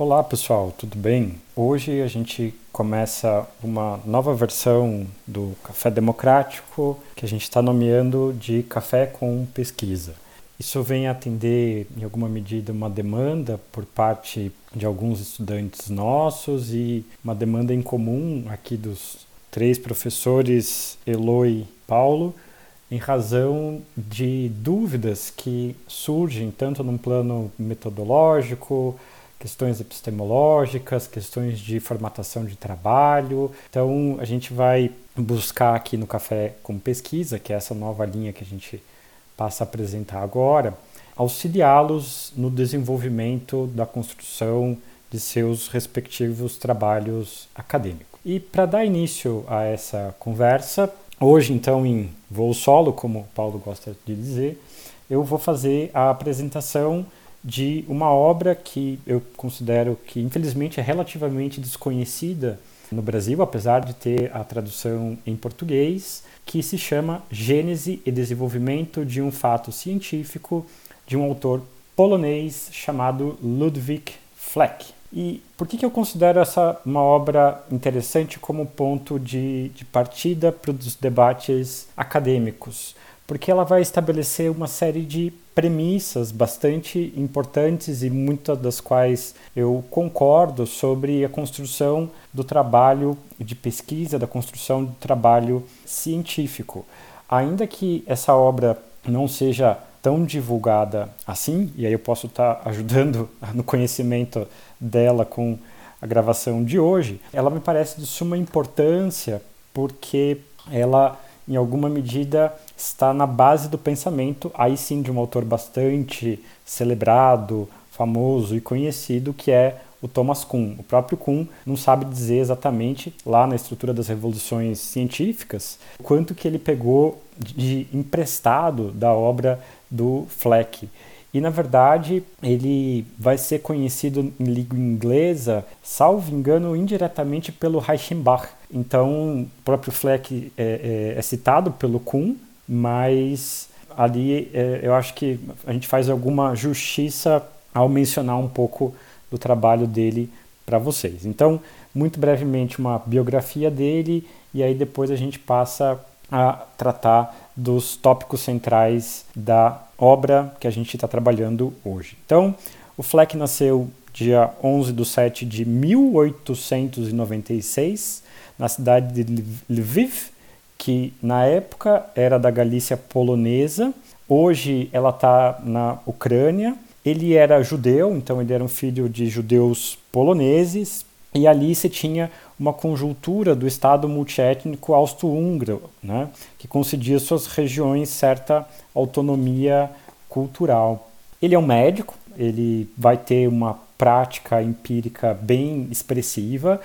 Olá pessoal, tudo bem? Hoje a gente começa uma nova versão do Café Democrático que a gente está nomeando de Café com Pesquisa. Isso vem atender, em alguma medida, uma demanda por parte de alguns estudantes nossos e uma demanda em comum aqui dos três professores, Eloy e Paulo, em razão de dúvidas que surgem tanto num plano metodológico, questões epistemológicas, questões de formatação de trabalho. Então, a gente vai buscar aqui no Café com Pesquisa, que é essa nova linha que a gente passa a apresentar agora, auxiliá-los no desenvolvimento da construção de seus respectivos trabalhos acadêmicos. E para dar início a essa conversa, hoje, então, em voo solo, como o Paulo gosta de dizer, eu vou fazer a apresentação de uma obra que eu considero que infelizmente é relativamente desconhecida no Brasil, apesar de ter a tradução em português, que se chama Gênese e Desenvolvimento de um Fato Científico, de um autor polonês chamado Ludwig Fleck. E por que, que eu considero essa uma obra interessante como ponto de, de partida para os debates acadêmicos? Porque ela vai estabelecer uma série de premissas bastante importantes e muitas das quais eu concordo sobre a construção do trabalho de pesquisa, da construção do trabalho científico. Ainda que essa obra não seja tão divulgada assim, e aí eu posso estar ajudando no conhecimento dela com a gravação de hoje, ela me parece de suma importância porque ela em alguma medida, está na base do pensamento, aí sim de um autor bastante celebrado, famoso e conhecido, que é o Thomas Kuhn. O próprio Kuhn não sabe dizer exatamente, lá na estrutura das revoluções científicas, quanto que ele pegou de emprestado da obra do Fleck. E na verdade ele vai ser conhecido em língua inglesa, salvo engano, indiretamente pelo Reichenbach. Então, o próprio Fleck é, é, é citado pelo Kuhn, mas ali é, eu acho que a gente faz alguma justiça ao mencionar um pouco do trabalho dele para vocês. Então, muito brevemente, uma biografia dele e aí depois a gente passa a tratar dos tópicos centrais da obra que a gente está trabalhando hoje. Então, o Fleck nasceu dia 11 de 7 de 1896, na cidade de Lviv, que na época era da Galícia polonesa, hoje ela está na Ucrânia. Ele era judeu, então ele era um filho de judeus poloneses, e ali se tinha uma conjuntura do Estado multiétnico austro-húngaro, né, que concedia suas regiões certa autonomia cultural. Ele é um médico, ele vai ter uma prática empírica bem expressiva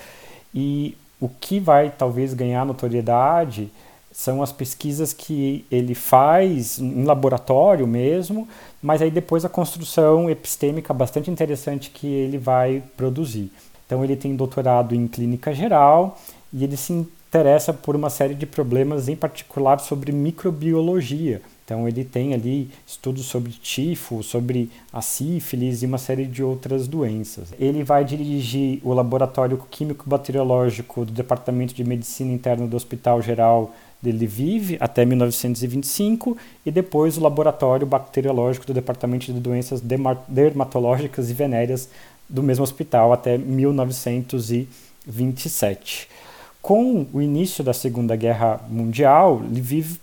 e o que vai talvez ganhar notoriedade são as pesquisas que ele faz em laboratório mesmo, mas aí depois a construção epistêmica bastante interessante que ele vai produzir. Então ele tem doutorado em clínica geral e ele se interessa por uma série de problemas, em particular sobre microbiologia. Então ele tem ali estudos sobre tifo, sobre a sífilis e uma série de outras doenças. Ele vai dirigir o laboratório químico bacteriológico do Departamento de Medicina Interna do Hospital Geral de Lviv até 1925 e depois o laboratório bacteriológico do Departamento de Doenças Dermatológicas e Venéreas do mesmo hospital até 1927. Com o início da Segunda Guerra Mundial, Lviv,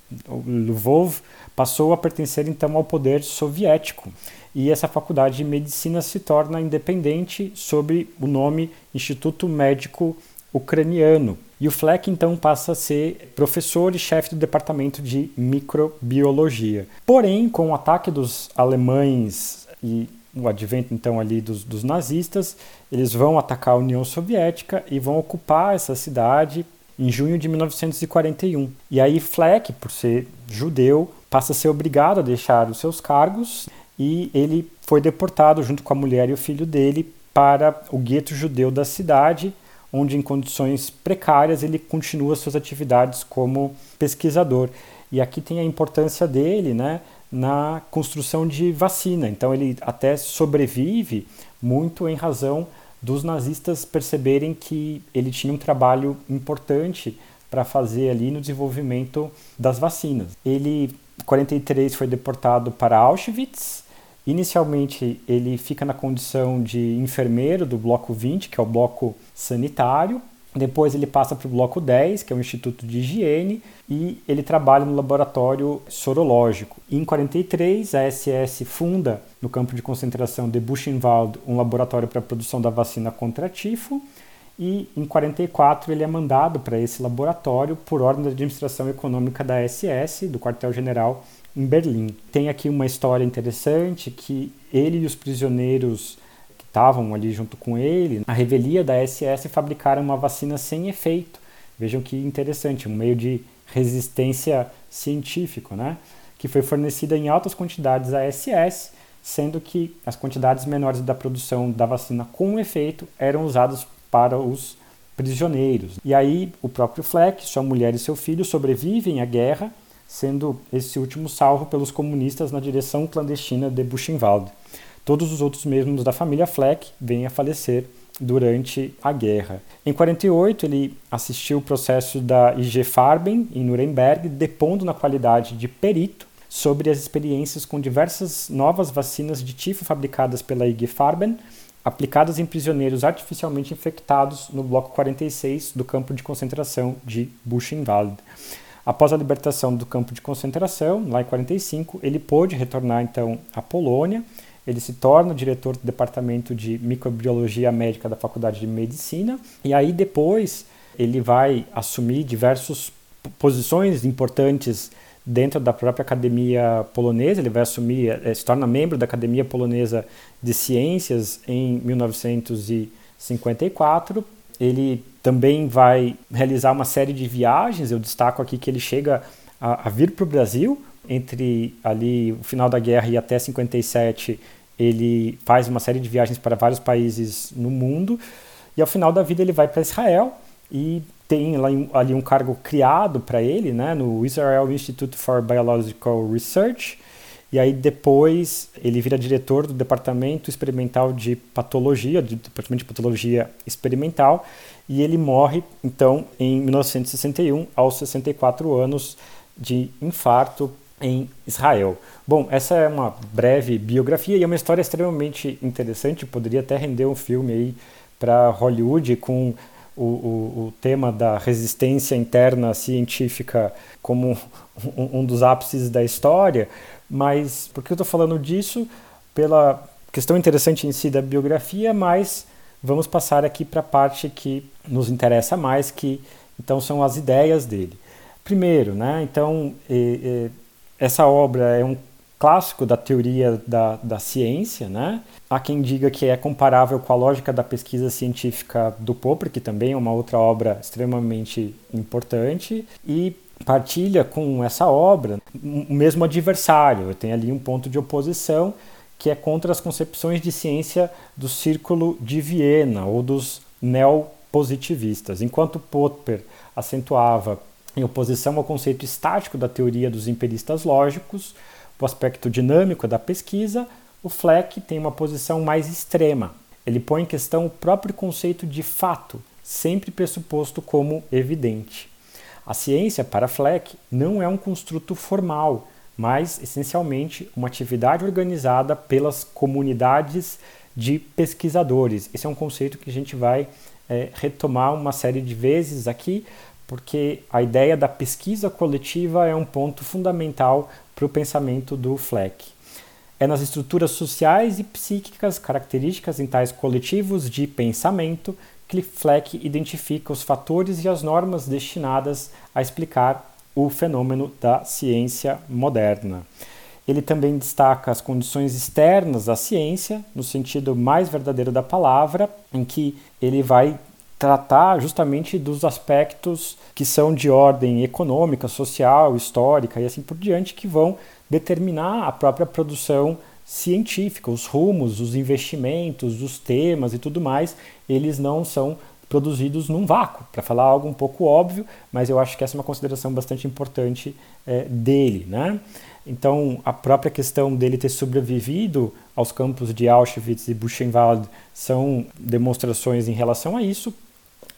Lvov passou a pertencer então ao poder soviético e essa faculdade de medicina se torna independente sob o nome Instituto Médico Ucraniano. E o Fleck então passa a ser professor e chefe do departamento de microbiologia. Porém, com o ataque dos alemães e o advento então ali dos, dos nazistas, eles vão atacar a União Soviética e vão ocupar essa cidade em junho de 1941. E aí Fleck, por ser judeu, passa a ser obrigado a deixar os seus cargos e ele foi deportado junto com a mulher e o filho dele para o gueto judeu da cidade, onde em condições precárias ele continua suas atividades como pesquisador. E aqui tem a importância dele, né, na construção de vacina. Então ele até sobrevive muito em razão dos nazistas perceberem que ele tinha um trabalho importante para fazer ali no desenvolvimento das vacinas. Ele, em 43, foi deportado para Auschwitz. Inicialmente, ele fica na condição de enfermeiro do bloco 20, que é o bloco sanitário. Depois ele passa para o bloco 10, que é o Instituto de Higiene, e ele trabalha no laboratório sorológico. Em 43, a SS funda no campo de concentração de Buchenwald um laboratório para a produção da vacina contra tifo, e em 44 ele é mandado para esse laboratório por ordem da administração econômica da SS, do quartel-general em Berlim. Tem aqui uma história interessante que ele e os prisioneiros estavam ali junto com ele, na revelia da SS, fabricaram uma vacina sem efeito. Vejam que interessante, um meio de resistência científico, né? que foi fornecida em altas quantidades à SS, sendo que as quantidades menores da produção da vacina com efeito eram usadas para os prisioneiros. E aí o próprio Fleck, sua mulher e seu filho sobrevivem à guerra, sendo esse último salvo pelos comunistas na direção clandestina de Buchenwald. Todos os outros membros da família Fleck vêm a falecer durante a guerra. Em 48, ele assistiu o processo da IG Farben em Nuremberg, depondo na qualidade de perito sobre as experiências com diversas novas vacinas de tifo fabricadas pela IG Farben, aplicadas em prisioneiros artificialmente infectados no bloco 46 do campo de concentração de Buchenwald. Após a libertação do campo de concentração, lá em 45, ele pôde retornar então à Polônia ele se torna diretor do departamento de microbiologia médica da Faculdade de Medicina e aí depois ele vai assumir diversas posições importantes dentro da própria academia polonesa. Ele vai assumir, eh, se torna membro da Academia Polonesa de Ciências em 1954. Ele também vai realizar uma série de viagens. Eu destaco aqui que ele chega a, a vir para o Brasil entre ali o final da guerra e até 57, ele faz uma série de viagens para vários países no mundo e ao final da vida ele vai para Israel e tem ali um cargo criado para ele, né, no Israel Institute for Biological Research. E aí depois ele vira diretor do departamento experimental de patologia, do departamento de patologia experimental, e ele morre então em 1961 aos 64 anos de infarto em Israel. Bom, essa é uma breve biografia e é uma história extremamente interessante, poderia até render um filme aí para Hollywood com o, o, o, tema da resistência interna científica como um, um dos ápices da história, mas por que eu estou falando disso? Pela questão interessante em si da biografia, mas vamos passar aqui para a parte que nos interessa mais, que então são as ideias dele. Primeiro, né, então, essa obra é um clássico da teoria da, da ciência, né? Há quem diga que é comparável com a lógica da pesquisa científica do Popper, que também é uma outra obra extremamente importante, e partilha com essa obra o mesmo adversário. Tem ali um ponto de oposição que é contra as concepções de ciência do Círculo de Viena ou dos neopositivistas. Enquanto Popper acentuava em oposição ao conceito estático da teoria dos empiristas lógicos, o aspecto dinâmico da pesquisa, o Fleck tem uma posição mais extrema. Ele põe em questão o próprio conceito de fato, sempre pressuposto como evidente. A ciência, para Fleck, não é um construto formal, mas essencialmente uma atividade organizada pelas comunidades de pesquisadores. Esse é um conceito que a gente vai é, retomar uma série de vezes aqui, porque a ideia da pesquisa coletiva é um ponto fundamental para o pensamento do Fleck. É nas estruturas sociais e psíquicas características em tais coletivos de pensamento que Fleck identifica os fatores e as normas destinadas a explicar o fenômeno da ciência moderna. Ele também destaca as condições externas à ciência, no sentido mais verdadeiro da palavra, em que ele vai tratar justamente dos aspectos que são de ordem econômica, social, histórica e assim por diante, que vão determinar a própria produção científica, os rumos, os investimentos, os temas e tudo mais, eles não são produzidos num vácuo, para falar algo um pouco óbvio, mas eu acho que essa é uma consideração bastante importante é, dele. Né? Então, a própria questão dele ter sobrevivido aos campos de Auschwitz e Buchenwald são demonstrações em relação a isso.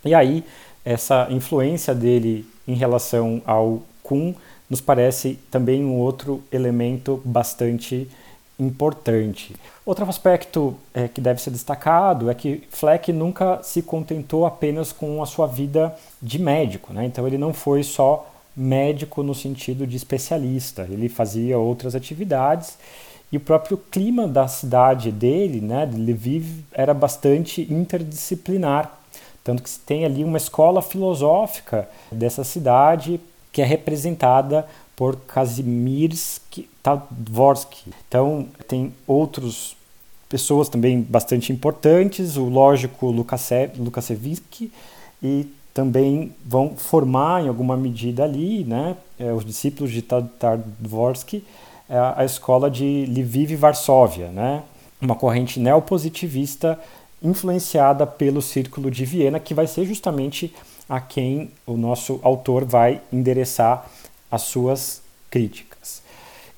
E aí, essa influência dele em relação ao Kuhn nos parece também um outro elemento bastante importante. Outro aspecto é, que deve ser destacado é que Fleck nunca se contentou apenas com a sua vida de médico, né? então ele não foi só médico no sentido de especialista, ele fazia outras atividades e o próprio clima da cidade dele, né, de Lviv, era bastante interdisciplinar, tanto que se tem ali uma escola filosófica dessa cidade que é representada por Kazimierz Tadvorsky. Então, tem outras pessoas também bastante importantes, o lógico Lukasevich, e também vão formar em alguma medida ali, né, é, os discípulos de Tadvorsky, é, a escola de Lviv Varsóvia, né, uma corrente neopositivista influenciada pelo Círculo de Viena, que vai ser justamente a quem o nosso autor vai endereçar as suas críticas.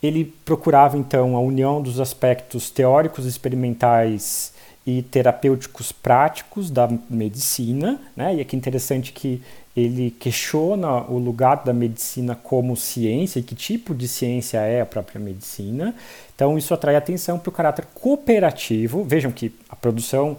Ele procurava então a união dos aspectos teóricos, experimentais e terapêuticos práticos da medicina, né? E é interessante que ele questiona o lugar da medicina como ciência e que tipo de ciência é a própria medicina. Então isso atrai atenção para o caráter cooperativo. Vejam que a produção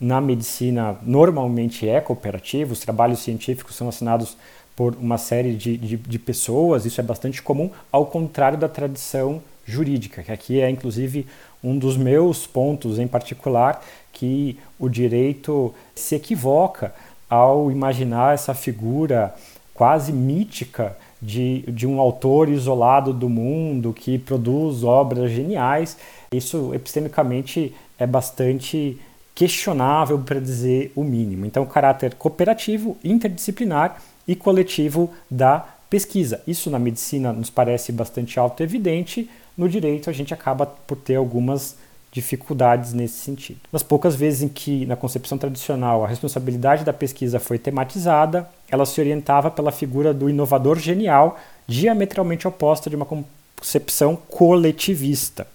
na medicina normalmente é cooperativa, os trabalhos científicos são assinados por uma série de, de, de, pessoas, isso é bastante comum, ao contrário da tradição jurídica, que aqui é inclusive um dos meus pontos em particular, que o direito se equivoca ao imaginar essa figura quase mítica de, de um autor isolado do mundo que produz obras geniais. Isso epistemicamente é bastante questionável para dizer o mínimo. Então, o caráter cooperativo, interdisciplinar e coletivo da pesquisa. Isso na medicina nos parece bastante auto-evidente, no direito a gente acaba por ter algumas dificuldades nesse sentido. Nas poucas vezes em que, na concepção tradicional, a responsabilidade da pesquisa foi tematizada, ela se orientava pela figura do inovador genial, diametralmente oposta de uma concepção coletivista.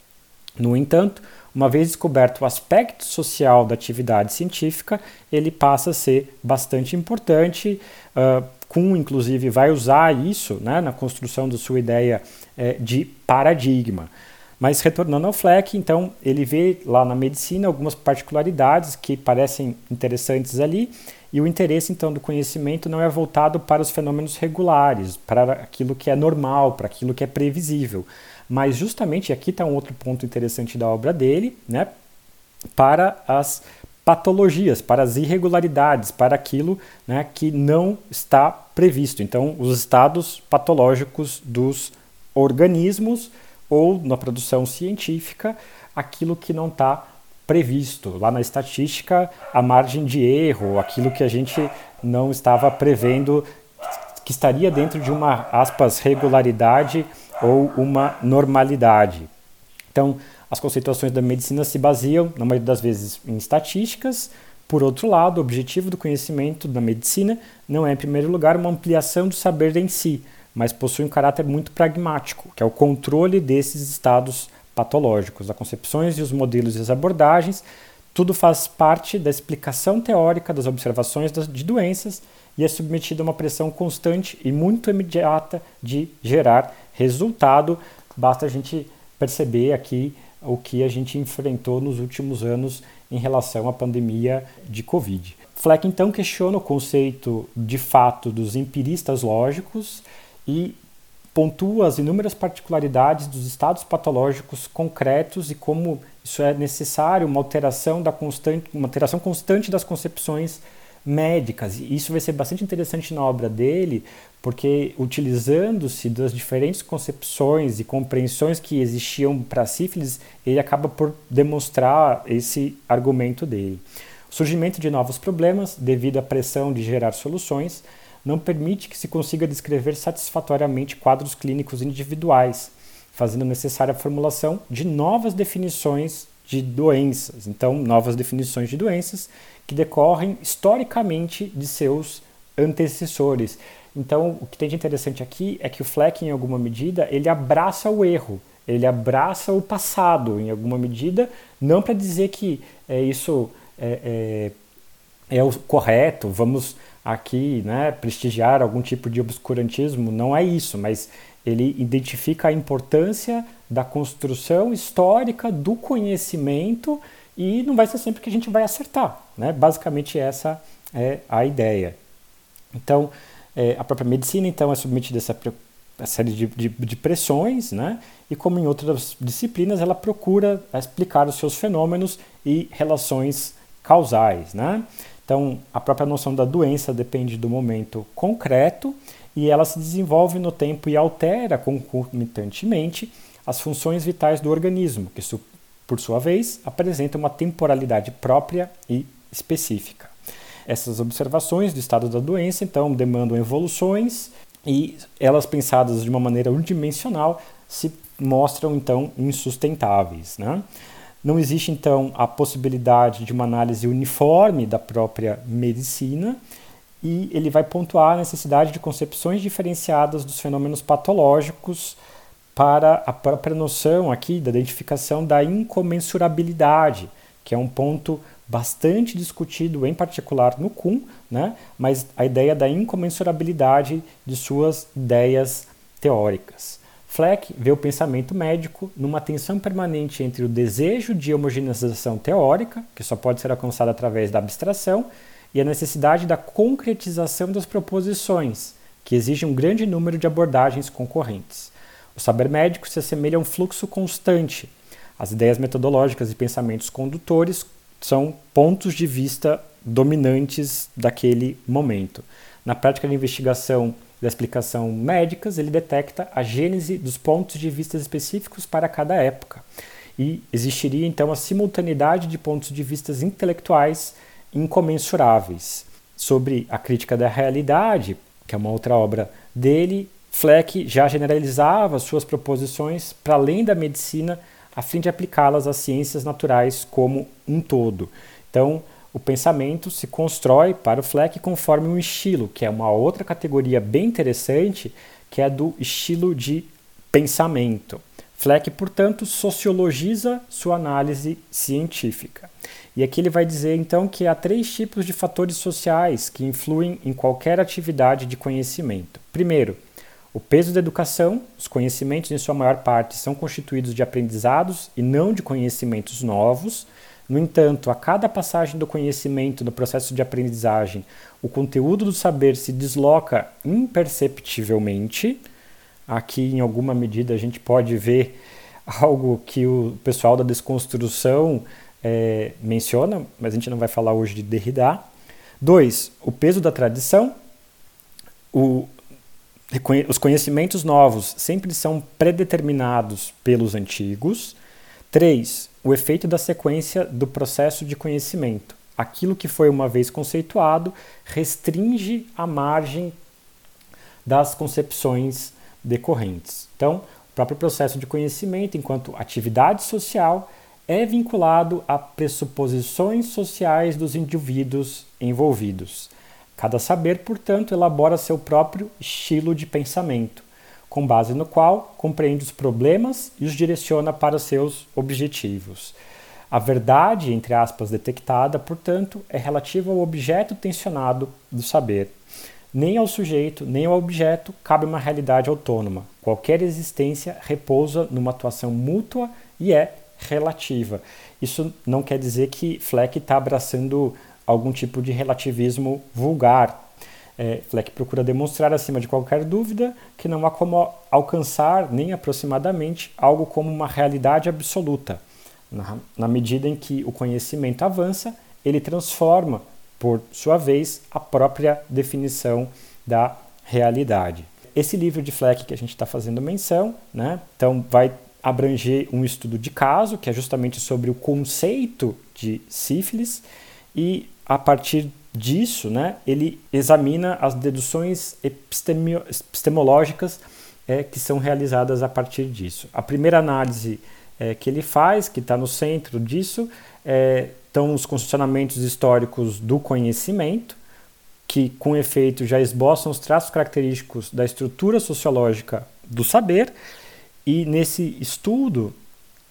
No entanto, uma vez descoberto o aspecto social da atividade científica, ele passa a ser bastante importante. Uh, Kuhn, inclusive, vai usar isso né, na construção da sua ideia eh, de paradigma. Mas retornando ao Fleck, então, ele vê lá na medicina algumas particularidades que parecem interessantes ali, e o interesse, então, do conhecimento não é voltado para os fenômenos regulares, para aquilo que é normal, para aquilo que é previsível, mas justamente aqui está um outro ponto interessante da obra dele, né? Para as patologias, para as irregularidades, para aquilo né, que não está previsto. Então, os estados patológicos dos organismos ou na produção científica, aquilo que não está previsto. Lá na estatística, a margem de erro, aquilo que a gente não estava prevendo, que estaria dentro de uma, aspas, regularidade ou uma normalidade. Então, as conceituações da medicina se baseiam, na maioria das vezes, em estatísticas. Por outro lado, o objetivo do conhecimento da medicina não é, em primeiro lugar, uma ampliação do saber em si, mas possui um caráter muito pragmático, que é o controle desses estados patológicos, as concepções e os modelos e as abordagens. Tudo faz parte da explicação teórica das observações de doenças e é submetido a uma pressão constante e muito imediata de gerar resultado. Basta a gente perceber aqui o que a gente enfrentou nos últimos anos em relação à pandemia de Covid. Fleck então questiona o conceito de fato dos empiristas lógicos e pontua as inúmeras particularidades dos estados patológicos concretos e como isso é necessário uma alteração da constante, uma alteração constante das concepções médicas. E isso vai ser bastante interessante na obra dele, porque utilizando-se das diferentes concepções e compreensões que existiam para sífilis, ele acaba por demonstrar esse argumento dele. O surgimento de novos problemas, devido à pressão de gerar soluções, não permite que se consiga descrever satisfatoriamente quadros clínicos individuais, fazendo necessária a formulação de novas definições de doenças. Então, novas definições de doenças que decorrem historicamente de seus antecessores. Então, o que tem de interessante aqui é que o Fleck, em alguma medida, ele abraça o erro, ele abraça o passado, em alguma medida, não para dizer que é isso é, é, é, o correto, vamos aqui né, prestigiar algum tipo de obscurantismo, não é isso, mas ele identifica a importância da construção histórica do conhecimento e não vai ser sempre que a gente vai acertar. Né? Basicamente, essa é a ideia. Então, é, a própria medicina então é submetida a essa, a série de, de, de, pressões, né? e como em outras disciplinas, ela procura explicar os seus fenômenos e relações causais. Né? Então, a própria noção da doença depende do momento concreto e ela se desenvolve no tempo e altera concomitantemente as funções vitais do organismo, que, por sua vez, apresenta uma temporalidade própria e específica. Essas observações do estado da doença, então, demandam evoluções e elas pensadas de uma maneira unidimensional se mostram, então, insustentáveis. Né? Não existe, então, a possibilidade de uma análise uniforme da própria medicina e ele vai pontuar a necessidade de concepções diferenciadas dos fenômenos patológicos para a própria noção aqui da identificação da incomensurabilidade, que é um ponto bastante discutido, em particular no Kuhn, né? mas a ideia da incomensurabilidade de suas ideias teóricas. Fleck vê o pensamento médico numa tensão permanente entre o desejo de homogeneização teórica, que só pode ser alcançada através da abstração, e a necessidade da concretização das proposições, que exige um grande número de abordagens concorrentes. O saber médico se assemelha a um fluxo constante. As ideias metodológicas e pensamentos condutores são pontos de vista dominantes daquele momento. Na prática de investigação da explicação médicas, ele detecta a gênese dos pontos de vista específicos para cada época. E existiria então a simultaneidade de pontos de vista intelectuais incomensuráveis. Sobre a crítica da realidade, que é uma outra obra dele, Fleck já generalizava suas proposições para além da medicina a fim de aplicá-las às ciências naturais como um todo. Então, o pensamento se constrói para o Fleck conforme um estilo, que é uma outra categoria bem interessante, que é do estilo de pensamento. Fleck, portanto, sociologiza sua análise científica. E aqui ele vai dizer então que há três tipos de fatores sociais que influem em qualquer atividade de conhecimento. Primeiro, o peso da educação, os conhecimentos, em sua maior parte, são constituídos de aprendizados e não de conhecimentos novos. No entanto, a cada passagem do conhecimento no processo de aprendizagem, o conteúdo do saber se desloca imperceptivelmente. Aqui, em alguma medida, a gente pode ver algo que o pessoal da desconstrução é, menciona, mas a gente não vai falar hoje de Derrida. Dois, o peso da tradição. O, os conhecimentos novos sempre são predeterminados pelos antigos. 3. O efeito da sequência do processo de conhecimento. Aquilo que foi uma vez conceituado restringe a margem das concepções decorrentes. Então, o próprio processo de conhecimento, enquanto atividade social, é vinculado a pressuposições sociais dos indivíduos envolvidos. Cada saber, portanto, elabora seu próprio estilo de pensamento, com base no qual compreende os problemas e os direciona para seus objetivos. A verdade, entre aspas, detectada, portanto, é relativa ao objeto tensionado do saber. Nem ao sujeito, nem ao objeto cabe uma realidade autônoma. Qualquer existência repousa numa atuação mútua e é relativa. Isso não quer dizer que Fleck está abraçando algum tipo de relativismo vulgar. É, Fleck procura demonstrar, acima de qualquer dúvida, que não há como alcançar nem aproximadamente algo como uma realidade absoluta. Na, na medida em que o conhecimento avança, ele transforma, por sua vez, a própria definição da realidade. Esse livro de Fleck que a gente está fazendo menção, né, então vai abranger um estudo de caso, que é justamente sobre o conceito de sífilis, e a partir disso, né, ele examina as deduções epistemológicas é, que são realizadas a partir disso. A primeira análise é, que ele faz, que está no centro disso, é, estão os constitucionamentos históricos do conhecimento, que com efeito já esboçam os traços característicos da estrutura sociológica do saber, e nesse estudo,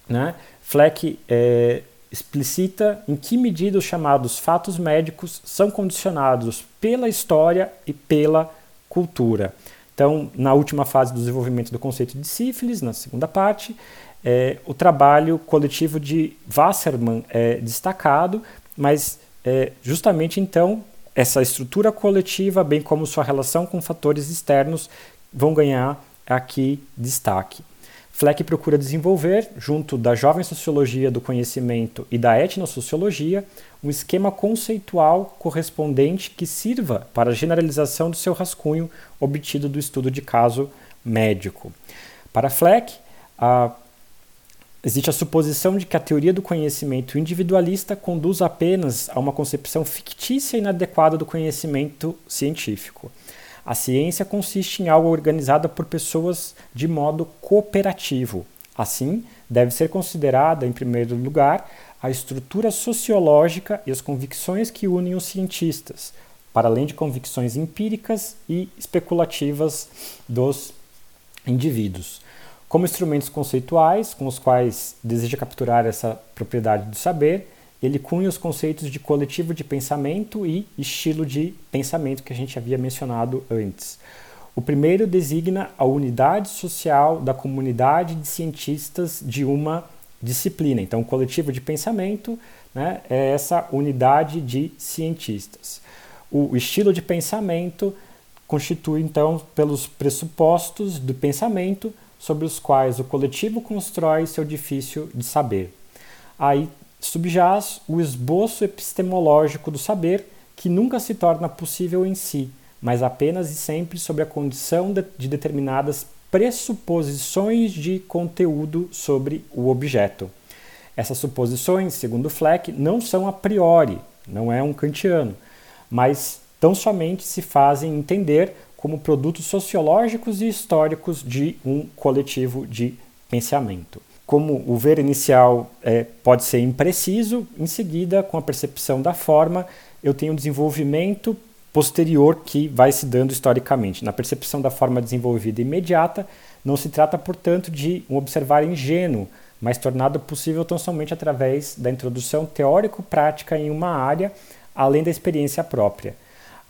né, Fleck é, explicita em que medida os chamados fatos médicos são condicionados pela história e pela cultura. Então, na última fase do desenvolvimento do conceito de sífilis, na segunda parte, é, o trabalho coletivo de Wassermann é destacado, mas é, justamente então essa estrutura coletiva, bem como sua relação com fatores externos, vão ganhar aqui destaque. Fleck procura desenvolver, junto da jovem sociologia do conhecimento e da etnosociologia, um esquema conceitual correspondente que sirva para a generalização do seu rascunho obtido do estudo de caso médico. Para Fleck, a Existe a suposição de que a teoria do conhecimento individualista conduz apenas a uma concepção fictícia e inadequada do conhecimento científico. A ciência consiste em algo organizado por pessoas de modo cooperativo. Assim, deve ser considerada, em primeiro lugar, a estrutura sociológica e as convicções que unem os cientistas, para além de convicções empíricas e especulativas dos indivíduos. Como instrumentos conceituais com os quais deseja capturar essa propriedade do saber, ele cunha os conceitos de coletivo de pensamento e estilo de pensamento que a gente havia mencionado antes. O primeiro designa a unidade social da comunidade de cientistas de uma disciplina. Então, o coletivo de pensamento né, é essa unidade de cientistas. O estilo de pensamento constitui, então, pelos pressupostos do pensamento sobre os quais o coletivo constrói seu edifício de saber. Aí subjaz o esboço epistemológico do saber, que nunca se torna possível em si, mas apenas e sempre sob a condição de, de determinadas pressuposições de conteúdo sobre o objeto. Essas suposições, segundo Fleck, não são a priori, não é um kantiano, mas tão somente se fazem entender como produtos sociológicos e históricos de um coletivo de pensamento. Como o ver inicial é, pode ser impreciso, em seguida, com a percepção da forma, eu tenho um desenvolvimento posterior que vai se dando historicamente. Na percepção da forma desenvolvida imediata, não se trata, portanto, de um observar ingênuo, mas tornado possível tão somente através da introdução teórico-prática em uma área, além da experiência própria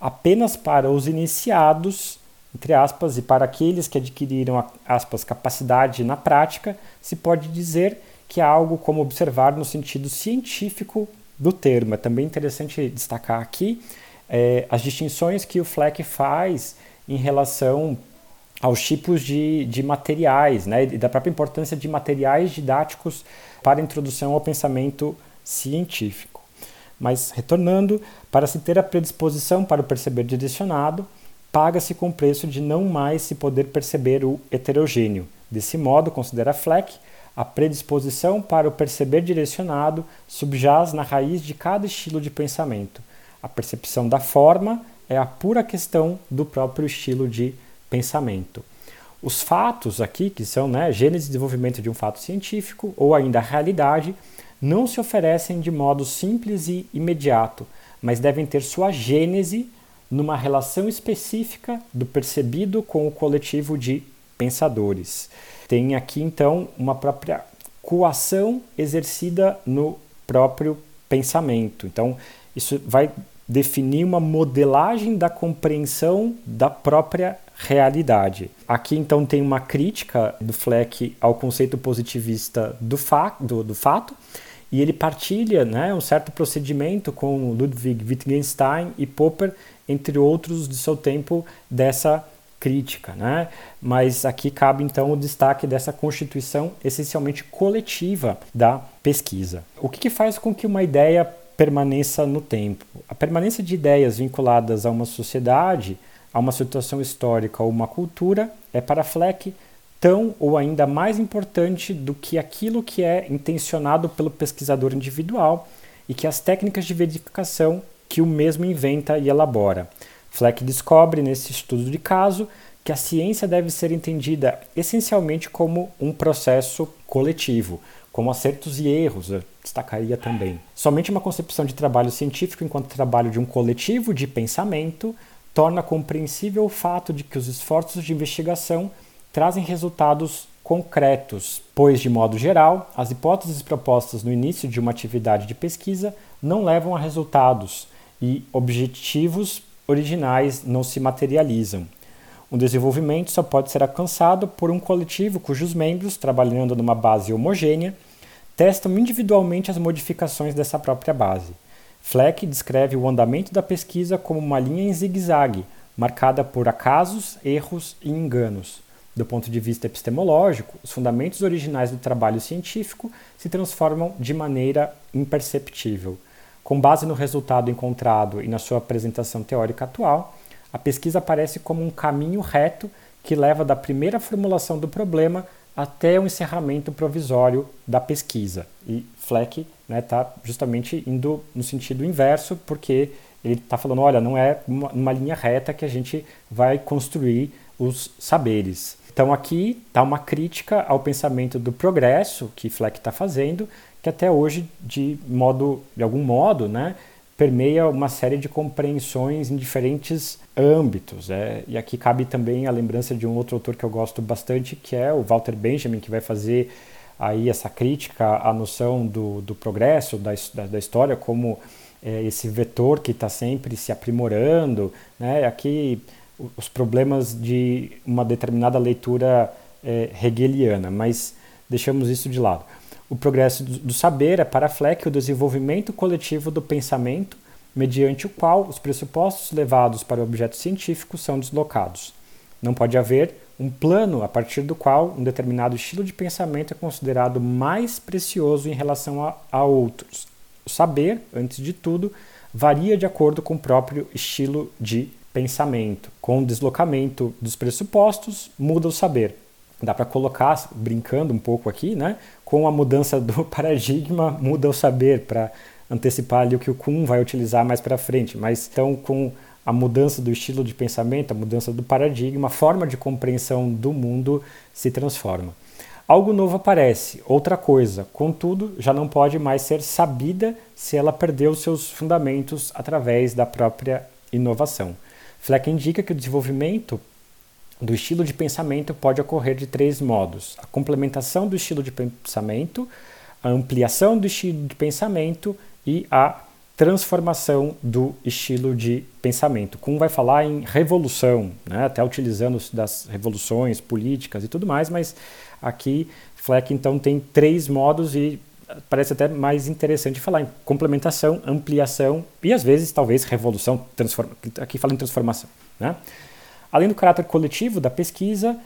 apenas para os iniciados, entre aspas, e para aqueles que adquiriram, aspas, capacidade na prática, se pode dizer que é algo como observar no sentido científico do termo. É também interessante destacar aqui é, as distinções que o Fleck faz em relação aos tipos de, de materiais, né, e da própria importância de materiais didáticos para a introdução ao pensamento científico. Mas, retornando, para se ter a predisposição para o perceber direcionado, paga-se com o preço de não mais se poder perceber o heterogêneo. Desse modo, considera Fleck, a predisposição para o perceber direcionado subjaz na raiz de cada estilo de pensamento. A percepção da forma é a pura questão do próprio estilo de pensamento. Os fatos aqui, que são né, gênese e desenvolvimento de um fato científico, ou ainda a realidade, não se oferecem de modo simples e imediato, mas devem ter sua gênese numa relação específica do percebido com o coletivo de pensadores. Tem aqui então uma própria coação exercida no próprio pensamento. Então, isso vai definir uma modelagem da compreensão da própria realidade. Aqui então tem uma crítica do Fleck ao conceito positivista do, fa do, do fato, e ele partilha né, um certo procedimento com Ludwig Wittgenstein e Popper, entre outros de seu tempo, dessa crítica. Né? Mas aqui cabe então o destaque dessa constituição essencialmente coletiva da pesquisa. O que, que faz com que uma ideia permaneça no tempo? A permanência de ideias vinculadas a uma sociedade, a uma situação histórica ou uma cultura é para Fleck tão ou ainda mais importante do que aquilo que é intencionado pelo pesquisador individual e que as técnicas de verificação que o mesmo inventa e elabora. Fleck descobre nesse estudo de caso que a ciência deve ser entendida essencialmente como um processo coletivo, como acertos e erros, destacaria também. Somente uma concepção de trabalho científico enquanto trabalho de um coletivo de pensamento torna compreensível o fato de que os esforços de investigação trazem resultados concretos, pois, de modo geral, as hipóteses propostas no início de uma atividade de pesquisa não levam a resultados e objetivos originais não se materializam. O desenvolvimento só pode ser alcançado por um coletivo cujos membros, trabalhando numa base homogênea, testam individualmente as modificações dessa própria base. Fleck descreve o andamento da pesquisa como uma linha em zigue-zague, marcada por acasos, erros e enganos. Do ponto de vista epistemológico, os fundamentos originais do trabalho científico se transformam de maneira imperceptível. Com base no resultado encontrado e na sua apresentação teórica atual, a pesquisa aparece como um caminho reto que leva da primeira formulação do problema até o encerramento provisório da pesquisa. E Fleck está né, tá justamente indo no sentido inverso, porque ele está falando: olha, não é uma, uma, linha reta que a gente vai construir os saberes. Então, aqui está uma crítica ao pensamento do progresso que Fleck está fazendo, que até hoje, de, modo, de algum modo, né, permeia uma série de compreensões em diferentes âmbitos. É, e aqui cabe também a lembrança de um outro autor que eu gosto bastante, que é o Walter Benjamin, que vai fazer aí essa crítica à noção do, do progresso da, da, da história como é, esse vetor que está sempre se aprimorando. Né? Aqui os problemas de uma determinada leitura é, hegeliana, mas deixamos isso de lado. O progresso do saber é para Fleck o desenvolvimento coletivo do pensamento, mediante o qual os pressupostos levados para o objeto científico são deslocados. Não pode haver um plano a partir do qual um determinado estilo de pensamento é considerado mais precioso em relação a, a outros. O saber, antes de tudo, varia de acordo com o próprio estilo de pensamento. Com o deslocamento dos pressupostos, muda o saber dá para colocar, brincando um pouco aqui, né? com a mudança do paradigma, muda o saber para antecipar ali o que o Kuhn vai utilizar mais para frente. Mas então, com a mudança do estilo de pensamento, a mudança do paradigma, a forma de compreensão do mundo se transforma. Algo novo aparece, outra coisa, contudo, já não pode mais ser sabida se ela perdeu seus fundamentos através da própria inovação. Fleck indica que o desenvolvimento do estilo de pensamento pode ocorrer de três modos: a complementação do estilo de pensamento, a ampliação do estilo de pensamento e a transformação do estilo de pensamento. Kuhn vai falar em revolução, né, até utilizando das revoluções políticas e tudo mais, mas aqui Fleck então tem três modos e parece até mais interessante falar em complementação, ampliação e às vezes talvez revolução, transforma, aqui fala em transformação, né? Além do caráter coletivo da pesquisa,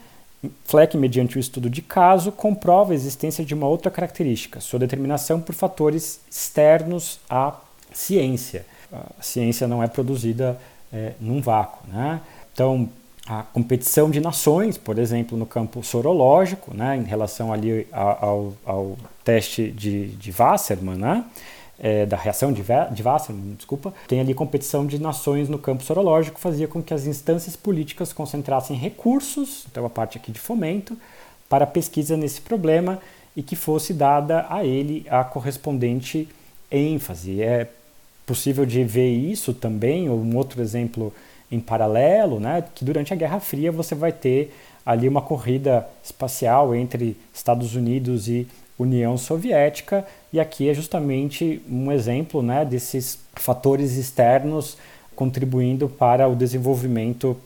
Fleck, mediante o estudo de caso, comprova a existência de uma outra característica, sua determinação por fatores externos à ciência. A ciência não é produzida é, num vácuo. Né? Então, a competição de nações, por exemplo, no campo sorológico, né, em relação ali ao, ao teste de, de Wassermann, né, é, da reação de, de Wasserman, desculpa, tem ali competição de nações no campo sorológico, fazia com que as instâncias políticas concentrassem recursos, então a parte aqui de fomento, para pesquisa nesse problema e que fosse dada a ele a correspondente ênfase. É possível de ver isso também, ou um outro exemplo em paralelo, né, que durante a Guerra Fria você vai ter ali uma corrida espacial entre Estados Unidos e União Soviética, e aqui é justamente um exemplo né, desses fatores externos contribuindo para o desenvolvimento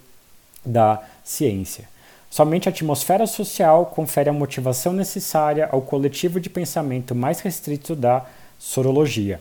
da ciência. Somente a atmosfera social confere a motivação necessária ao coletivo de pensamento mais restrito da sorologia,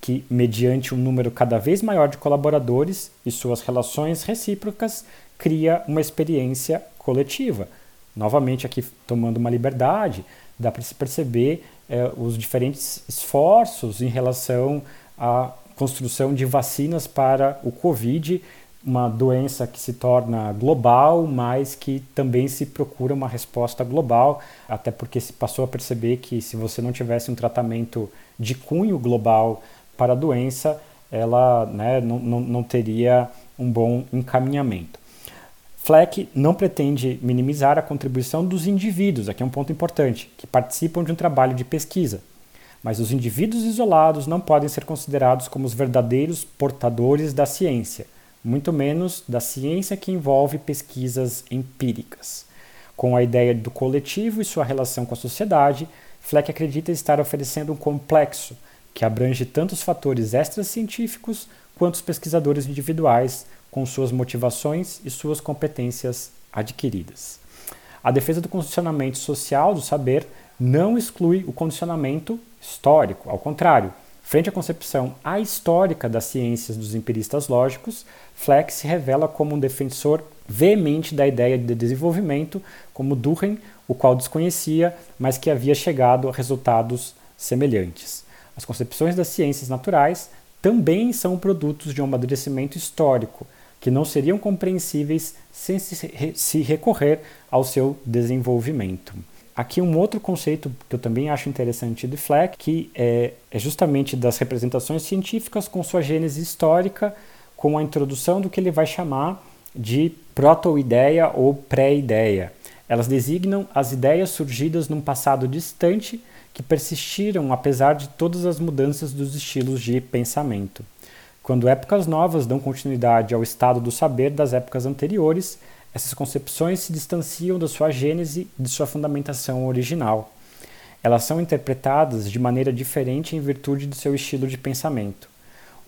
que, mediante um número cada vez maior de colaboradores e suas relações recíprocas, cria uma experiência coletiva. Novamente, aqui tomando uma liberdade, dá para se perceber é, os diferentes esforços em relação à construção de vacinas para o Covid, uma doença que se torna global, mas que também se procura uma resposta global, até porque se passou a perceber que se você não tivesse um tratamento de cunho global para a doença, ela né, não, não, não teria um bom encaminhamento. Fleck não pretende minimizar a contribuição dos indivíduos, aqui é um ponto importante, que participam de um trabalho de pesquisa. mas os indivíduos isolados não podem ser considerados como os verdadeiros portadores da ciência, muito menos da ciência que envolve pesquisas empíricas. Com a ideia do coletivo e sua relação com a sociedade, Fleck acredita estar oferecendo um complexo que abrange tanto os fatores extracientíficos quanto os pesquisadores individuais, com suas motivações e suas competências adquiridas. A defesa do condicionamento social do saber não exclui o condicionamento histórico, ao contrário. Frente à concepção ahistórica das ciências dos empiristas lógicos, Fleck se revela como um defensor veemente da ideia de desenvolvimento, como Durkheim, o qual desconhecia, mas que havia chegado a resultados semelhantes. As concepções das ciências naturais também são produtos de um amadurecimento histórico, que não seriam compreensíveis sem se recorrer ao seu desenvolvimento. Aqui um outro conceito que eu também acho interessante de Fleck, que é, é justamente das representações científicas com sua gênese histórica, com a introdução do que ele vai chamar de proto-ideia ou pré-ideia. Elas designam as ideias surgidas num passado distante que persistiram apesar de todas as mudanças dos estilos de pensamento. Quando épocas novas dão continuidade ao estado do saber das épocas anteriores, essas concepções se distanciam da sua gênese e de sua fundamentação original. Elas são interpretadas de maneira diferente em virtude do seu estilo de pensamento.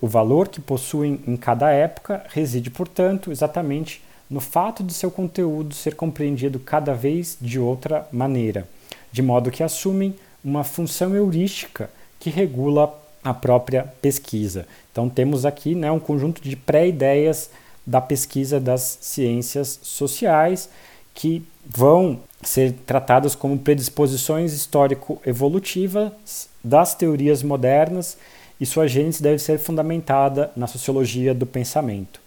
O valor que possuem em cada época reside, portanto, exatamente no fato de seu conteúdo ser compreendido cada vez de outra maneira, de modo que assumem uma função heurística que regula a própria pesquisa. Então temos aqui né, um conjunto de pré-ideias da pesquisa das ciências sociais, que vão ser tratadas como predisposições histórico-evolutivas das teorias modernas e sua gênese deve ser fundamentada na sociologia do pensamento.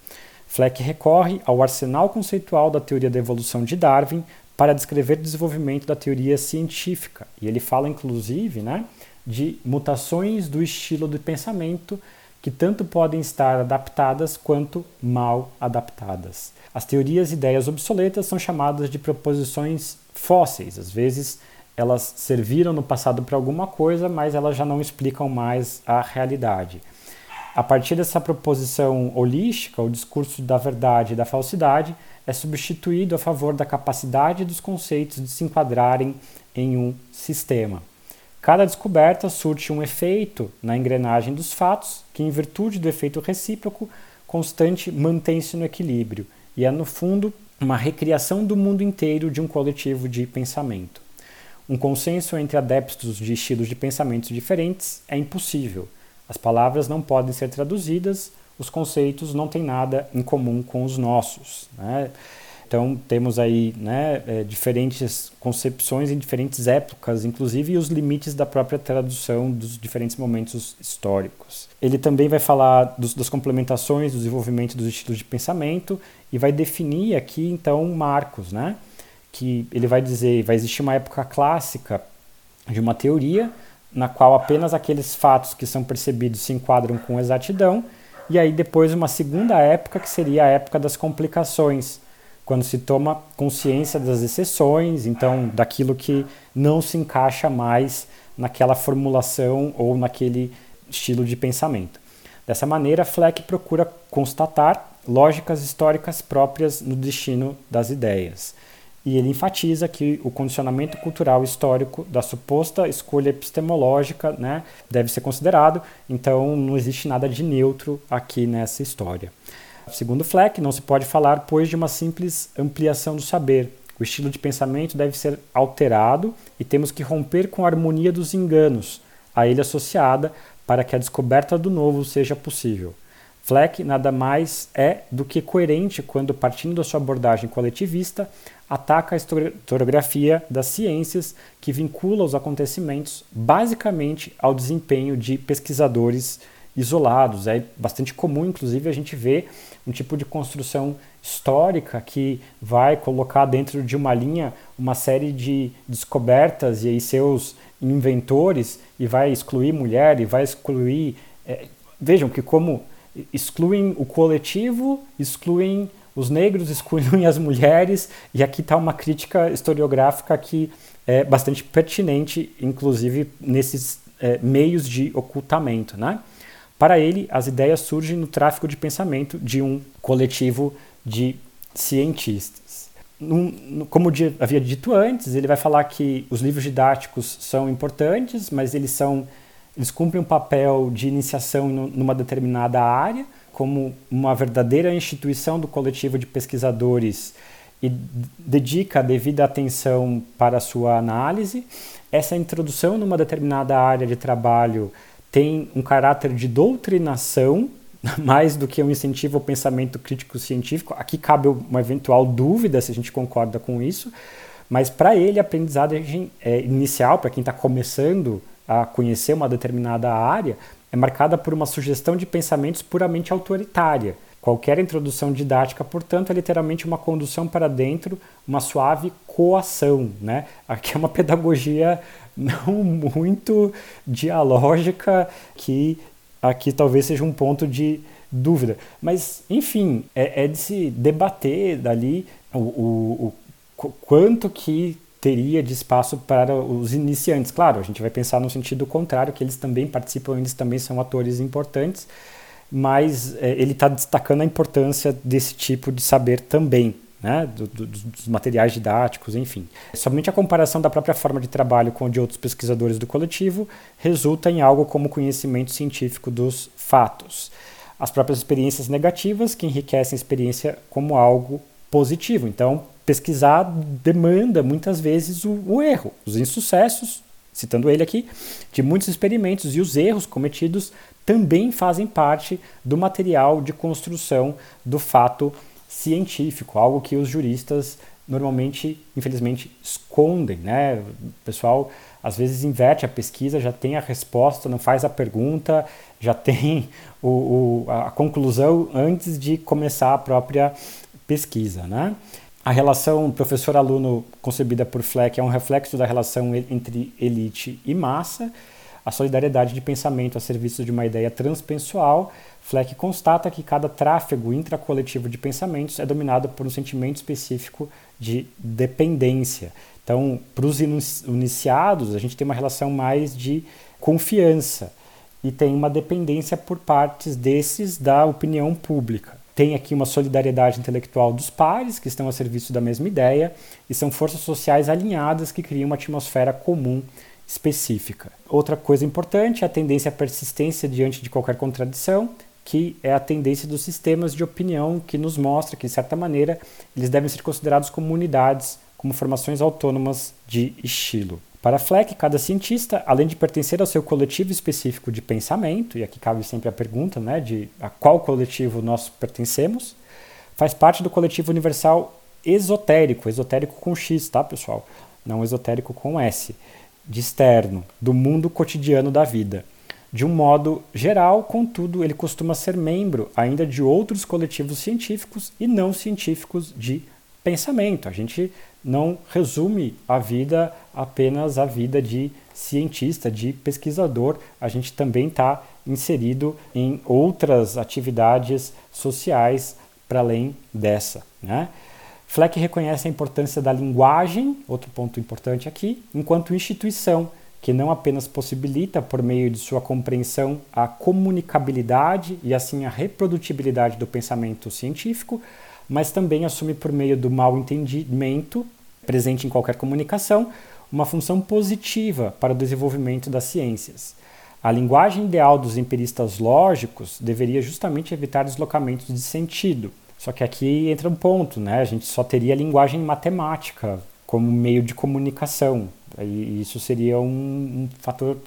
Fleck recorre ao arsenal conceitual da teoria da evolução de Darwin para descrever o desenvolvimento da teoria científica. E ele fala, inclusive, né, de mutações do estilo de pensamento que tanto podem estar adaptadas quanto mal adaptadas. As teorias e ideias obsoletas são chamadas de proposições fósseis. Às vezes elas serviram no passado para alguma coisa, mas elas já não explicam mais a realidade. A partir dessa proposição holística, o discurso da verdade e da falsidade é substituído a favor da capacidade dos conceitos de se enquadrarem em um sistema. Cada descoberta surte um efeito na engrenagem dos fatos, que, em virtude do efeito recíproco constante, mantém-se no equilíbrio, e é, no fundo, uma recriação do mundo inteiro de um coletivo de pensamento. Um consenso entre adeptos de estilos de pensamentos diferentes é impossível. As palavras não podem ser traduzidas, os conceitos não têm nada em comum com os nossos. Né? Então temos aí né, é, diferentes concepções em diferentes épocas, inclusive os limites da própria tradução dos diferentes momentos históricos. Ele também vai falar dos, das complementações, do desenvolvimento dos estilos de pensamento e vai definir aqui então marcos, né? Que ele vai dizer, vai existir uma época clássica de uma teoria na qual apenas aqueles fatos que são percebidos se enquadram com exatidão, e aí depois uma segunda época que seria a época das complicações, quando se toma consciência das exceções, então daquilo que não se encaixa mais naquela formulação ou naquele estilo de pensamento. Dessa maneira, Fleck procura constatar lógicas históricas próprias no destino das ideias. E ele enfatiza que o condicionamento cultural histórico da suposta escolha epistemológica né, deve ser considerado, então não existe nada de neutro aqui nessa história. Segundo Fleck, não se pode falar, pois, de uma simples ampliação do saber. O estilo de pensamento deve ser alterado e temos que romper com a harmonia dos enganos a ele associada para que a descoberta do novo seja possível. Fleck nada mais é do que coerente quando, partindo da sua abordagem coletivista, ataca a historiografia das ciências que vincula os acontecimentos basicamente ao desempenho de pesquisadores isolados. É bastante comum, inclusive, a gente ver um tipo de construção histórica que vai colocar dentro de uma linha uma série de descobertas e aí seus inventores e vai excluir mulher e vai excluir. É, vejam que como excluem o coletivo, excluem os negros, excluem as mulheres, e aqui está uma crítica historiográfica que é bastante pertinente, inclusive nesses é, meios de ocultamento. Né? Para ele, as ideias surgem no tráfico de pensamento de um coletivo de cientistas. Como havia dito antes, ele vai falar que os livros didáticos são importantes, mas eles são eles cumprem um papel de iniciação numa determinada área, como uma verdadeira instituição do coletivo de pesquisadores e dedica a devida atenção para a sua análise. Essa introdução numa determinada área de trabalho tem um caráter de doutrinação, mais do que um incentivo ao pensamento crítico científico. Aqui cabe uma eventual dúvida se a gente concorda com isso, mas para ele, a aprendizagem é, inicial, para quem está começando a conhecer uma determinada área, é marcada por uma sugestão de pensamentos puramente autoritária. Qualquer introdução didática, portanto, é literalmente uma condução para dentro, uma suave coação. Né? Aqui é uma pedagogia não muito dialógica, que aqui talvez seja um ponto de dúvida. Mas, enfim, é, é de se debater dali o, o, o quanto que teria de espaço para os iniciantes. Claro, a gente vai pensar no sentido contrário, que eles também participam, eles também são atores importantes, mas é, ele está destacando a importância desse tipo de saber também né, do, do, dos materiais didáticos, enfim. Somente a comparação da própria forma de trabalho com a de outros pesquisadores do coletivo resulta em algo como conhecimento científico dos fatos. As próprias experiências negativas que enriquecem a experiência como algo positivo. Então, pesquisar demanda muitas vezes o, o erro, os insucessos, citando ele aqui, de muitos experimentos e os erros cometidos também fazem parte do material de construção do fato científico, algo que os juristas normalmente, infelizmente, escondem, né? O pessoal às vezes inverte a pesquisa, já tem a resposta, não faz a pergunta, já tem o, o, a conclusão antes de começar a própria pesquisa, né? A relação professor-aluno concebida por Fleck é um reflexo da relação entre elite e massa, a solidariedade de pensamento a serviço de uma ideia transpessoal Fleck constata que cada tráfego intracoletivo de pensamentos é dominado por um sentimento específico de dependência. Então, para os iniciados, a gente tem uma relação mais de confiança e tem uma dependência por partes desses da opinião pública. Tem aqui uma solidariedade intelectual dos pares, que estão a serviço da mesma ideia, e são forças sociais alinhadas que criam uma atmosfera comum específica. Outra coisa importante é a tendência à persistência diante de qualquer contradição, que é a tendência dos sistemas de opinião que nos mostra que, de certa maneira, eles devem ser considerados como unidades, como formações autônomas de estilo. Para Fleck, cada cientista, além de pertencer ao seu coletivo específico de pensamento, e aqui cabe sempre a pergunta né, de a qual coletivo nós pertencemos, faz parte do coletivo universal esotérico, esotérico com X, tá, pessoal? Não esotérico com S, de externo, do mundo cotidiano da vida. De um modo geral, contudo, ele costuma ser membro ainda de outros coletivos científicos e não científicos de pensamento. A gente não resume a vida apenas a vida de cientista, de pesquisador. A gente também está inserido em outras atividades sociais para além dessa. Né? Fleck reconhece a importância da linguagem, outro ponto importante aqui, enquanto instituição que não apenas possibilita, por meio de sua compreensão, a comunicabilidade e assim a reprodutibilidade do pensamento científico, mas também assume, por meio do mal entendimento presente em qualquer comunicação, uma função positiva para o desenvolvimento das ciências. A linguagem ideal dos empiristas lógicos deveria justamente evitar deslocamentos de sentido. Só que aqui entra um ponto, né? A gente só teria linguagem matemática como meio de comunicação. E isso seria um, um fator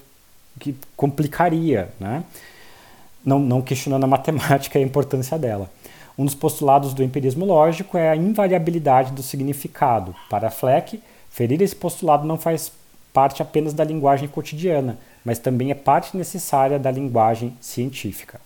que complicaria, né? não, não questionando a matemática e a importância dela. Um dos postulados do empirismo lógico é a invariabilidade do significado. Para Fleck, ferir esse postulado não faz parte apenas da linguagem cotidiana, mas também é parte necessária da linguagem científica.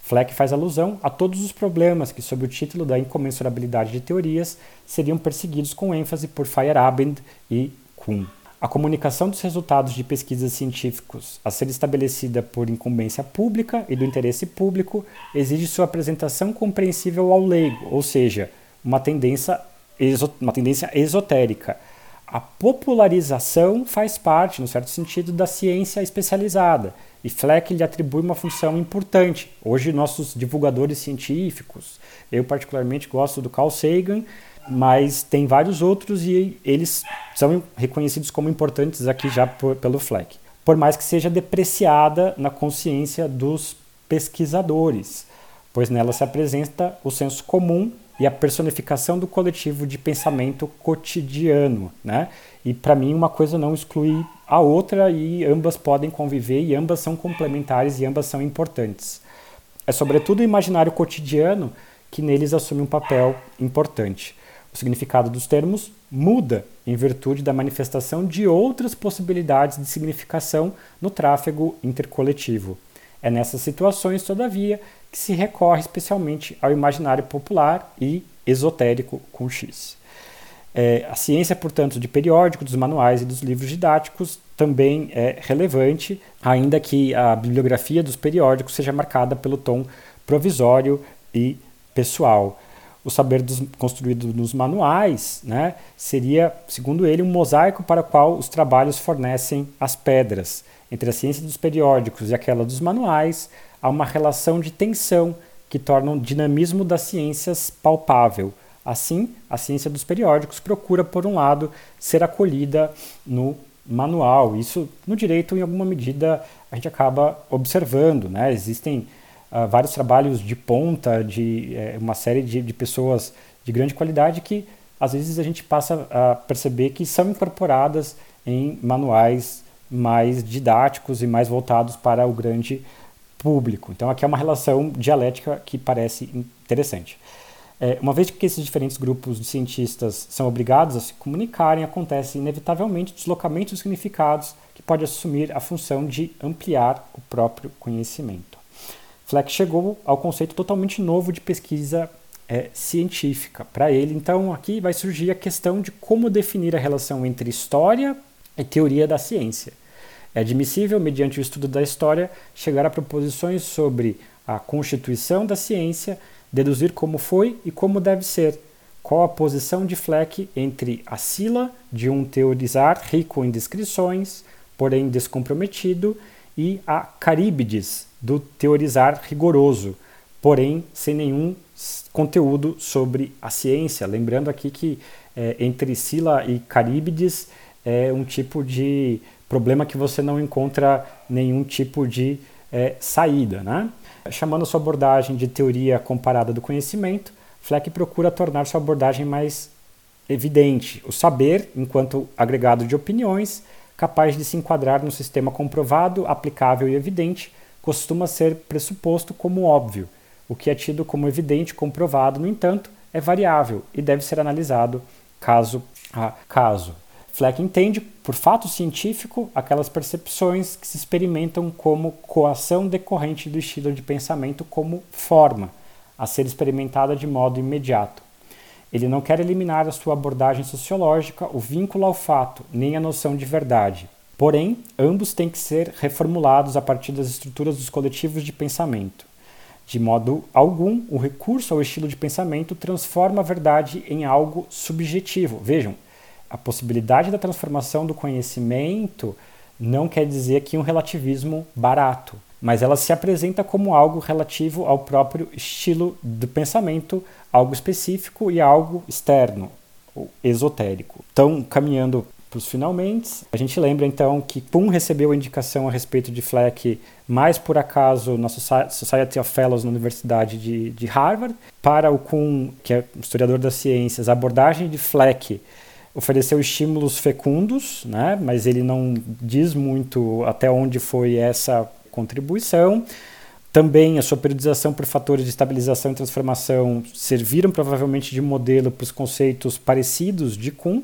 Fleck faz alusão a todos os problemas que, sob o título da incomensurabilidade de teorias, seriam perseguidos com ênfase por Feyerabend e Kuhn. A comunicação dos resultados de pesquisas científicos a ser estabelecida por incumbência pública e do interesse público exige sua apresentação compreensível ao leigo, ou seja, uma tendência, uma tendência esotérica. a popularização faz parte, no certo sentido, da ciência especializada. E Fleck lhe atribui uma função importante. Hoje, nossos divulgadores científicos, eu particularmente gosto do Carl Sagan, mas tem vários outros e eles são reconhecidos como importantes aqui já por, pelo Fleck. Por mais que seja depreciada na consciência dos pesquisadores, pois nela se apresenta o senso comum e a personificação do coletivo de pensamento cotidiano, né? E para mim uma coisa não exclui a outra e ambas podem conviver e ambas são complementares e ambas são importantes. É sobretudo o imaginário cotidiano que neles assume um papel importante. O significado dos termos muda em virtude da manifestação de outras possibilidades de significação no tráfego intercoletivo. É nessas situações, todavia, que se recorre especialmente ao imaginário popular e esotérico com X. É, a ciência, portanto, de periódico, dos manuais e dos livros didáticos também é relevante, ainda que a bibliografia dos periódicos seja marcada pelo tom provisório e pessoal. O saber dos, construído nos manuais né, seria, segundo ele, um mosaico para o qual os trabalhos fornecem as pedras. Entre a ciência dos periódicos e aquela dos manuais, há uma relação de tensão que torna o dinamismo das ciências palpável. Assim, a ciência dos periódicos procura, por um lado, ser acolhida no manual. Isso, no direito, em alguma medida, a gente acaba observando. Né? Existem vários trabalhos de ponta, de uh, uma série de, de pessoas de grande qualidade que, às vezes, a gente passa a perceber que são incorporadas em manuais mais didáticos e mais voltados para o grande público. Então, aqui é uma relação dialética que parece interessante. É, uma vez que esses diferentes grupos de cientistas são obrigados a se comunicarem, acontece inevitavelmente deslocamento de significados que pode assumir a função de ampliar o próprio conhecimento. Fleck chegou ao conceito totalmente novo de pesquisa é, científica. Para ele, então, aqui vai surgir a questão de como definir a relação entre história e teoria da ciência. É admissível, mediante o estudo da história, chegar a proposições sobre a constituição da ciência, deduzir como foi e como deve ser, qual a posição de Fleck entre a sila de um teorizar rico em descrições, porém descomprometido, e a caríbides do teorizar rigoroso, porém sem nenhum conteúdo sobre a ciência. Lembrando aqui que é, entre sila e caríbides é um tipo de problema que você não encontra nenhum tipo de é, saída. Né? Chamando sua abordagem de teoria comparada do conhecimento, Fleck procura tornar sua abordagem mais evidente, o saber enquanto agregado de opiniões, capaz de se enquadrar num sistema comprovado, aplicável e evidente, costuma ser pressuposto como óbvio. O que é tido como evidente comprovado, no entanto, é variável e deve ser analisado caso a caso. Fleck entende por fato científico aquelas percepções que se experimentam como coação decorrente do estilo de pensamento como forma, a ser experimentada de modo imediato. Ele não quer eliminar a sua abordagem sociológica, o vínculo ao fato, nem a noção de verdade. Porém, ambos têm que ser reformulados a partir das estruturas dos coletivos de pensamento. De modo algum, o recurso ao estilo de pensamento transforma a verdade em algo subjetivo. Vejam, a possibilidade da transformação do conhecimento não quer dizer que um relativismo barato, mas ela se apresenta como algo relativo ao próprio estilo do pensamento, algo específico e algo externo, ou esotérico. Então, caminhando para os finalmente, a gente lembra então que Kuhn recebeu a indicação a respeito de Fleck mais por acaso na Society of Fellows na Universidade de, de Harvard. Para o Kuhn, que é historiador das ciências, a abordagem de Fleck ofereceu estímulos fecundos, né? mas ele não diz muito até onde foi essa contribuição. Também a sua periodização por fatores de estabilização e transformação serviram provavelmente de modelo para os conceitos parecidos de Kuhn,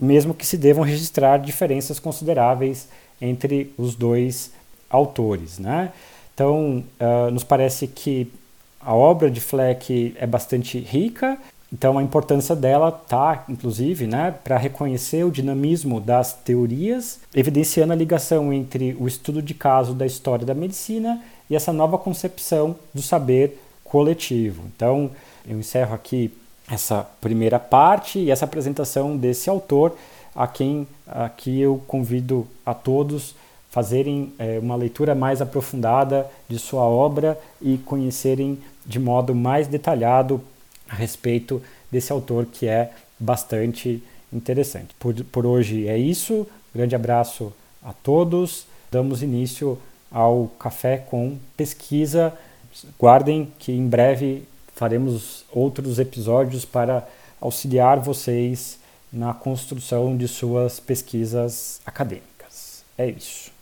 mesmo que se devam registrar diferenças consideráveis entre os dois autores. Né? Então, uh, nos parece que a obra de Fleck é bastante rica então, a importância dela está, inclusive, né, para reconhecer o dinamismo das teorias, evidenciando a ligação entre o estudo de caso da história da medicina e essa nova concepção do saber coletivo. Então, eu encerro aqui essa primeira parte e essa apresentação desse autor. a quem aqui eu convido a todos fazerem é, uma leitura mais aprofundada de sua obra e conhecerem de modo mais detalhado a respeito desse autor que é bastante interessante. Por, por hoje é isso. Grande abraço a todos. Damos início ao Café com Pesquisa. Guardem que em breve faremos outros episódios para auxiliar vocês na construção de suas pesquisas acadêmicas. É isso.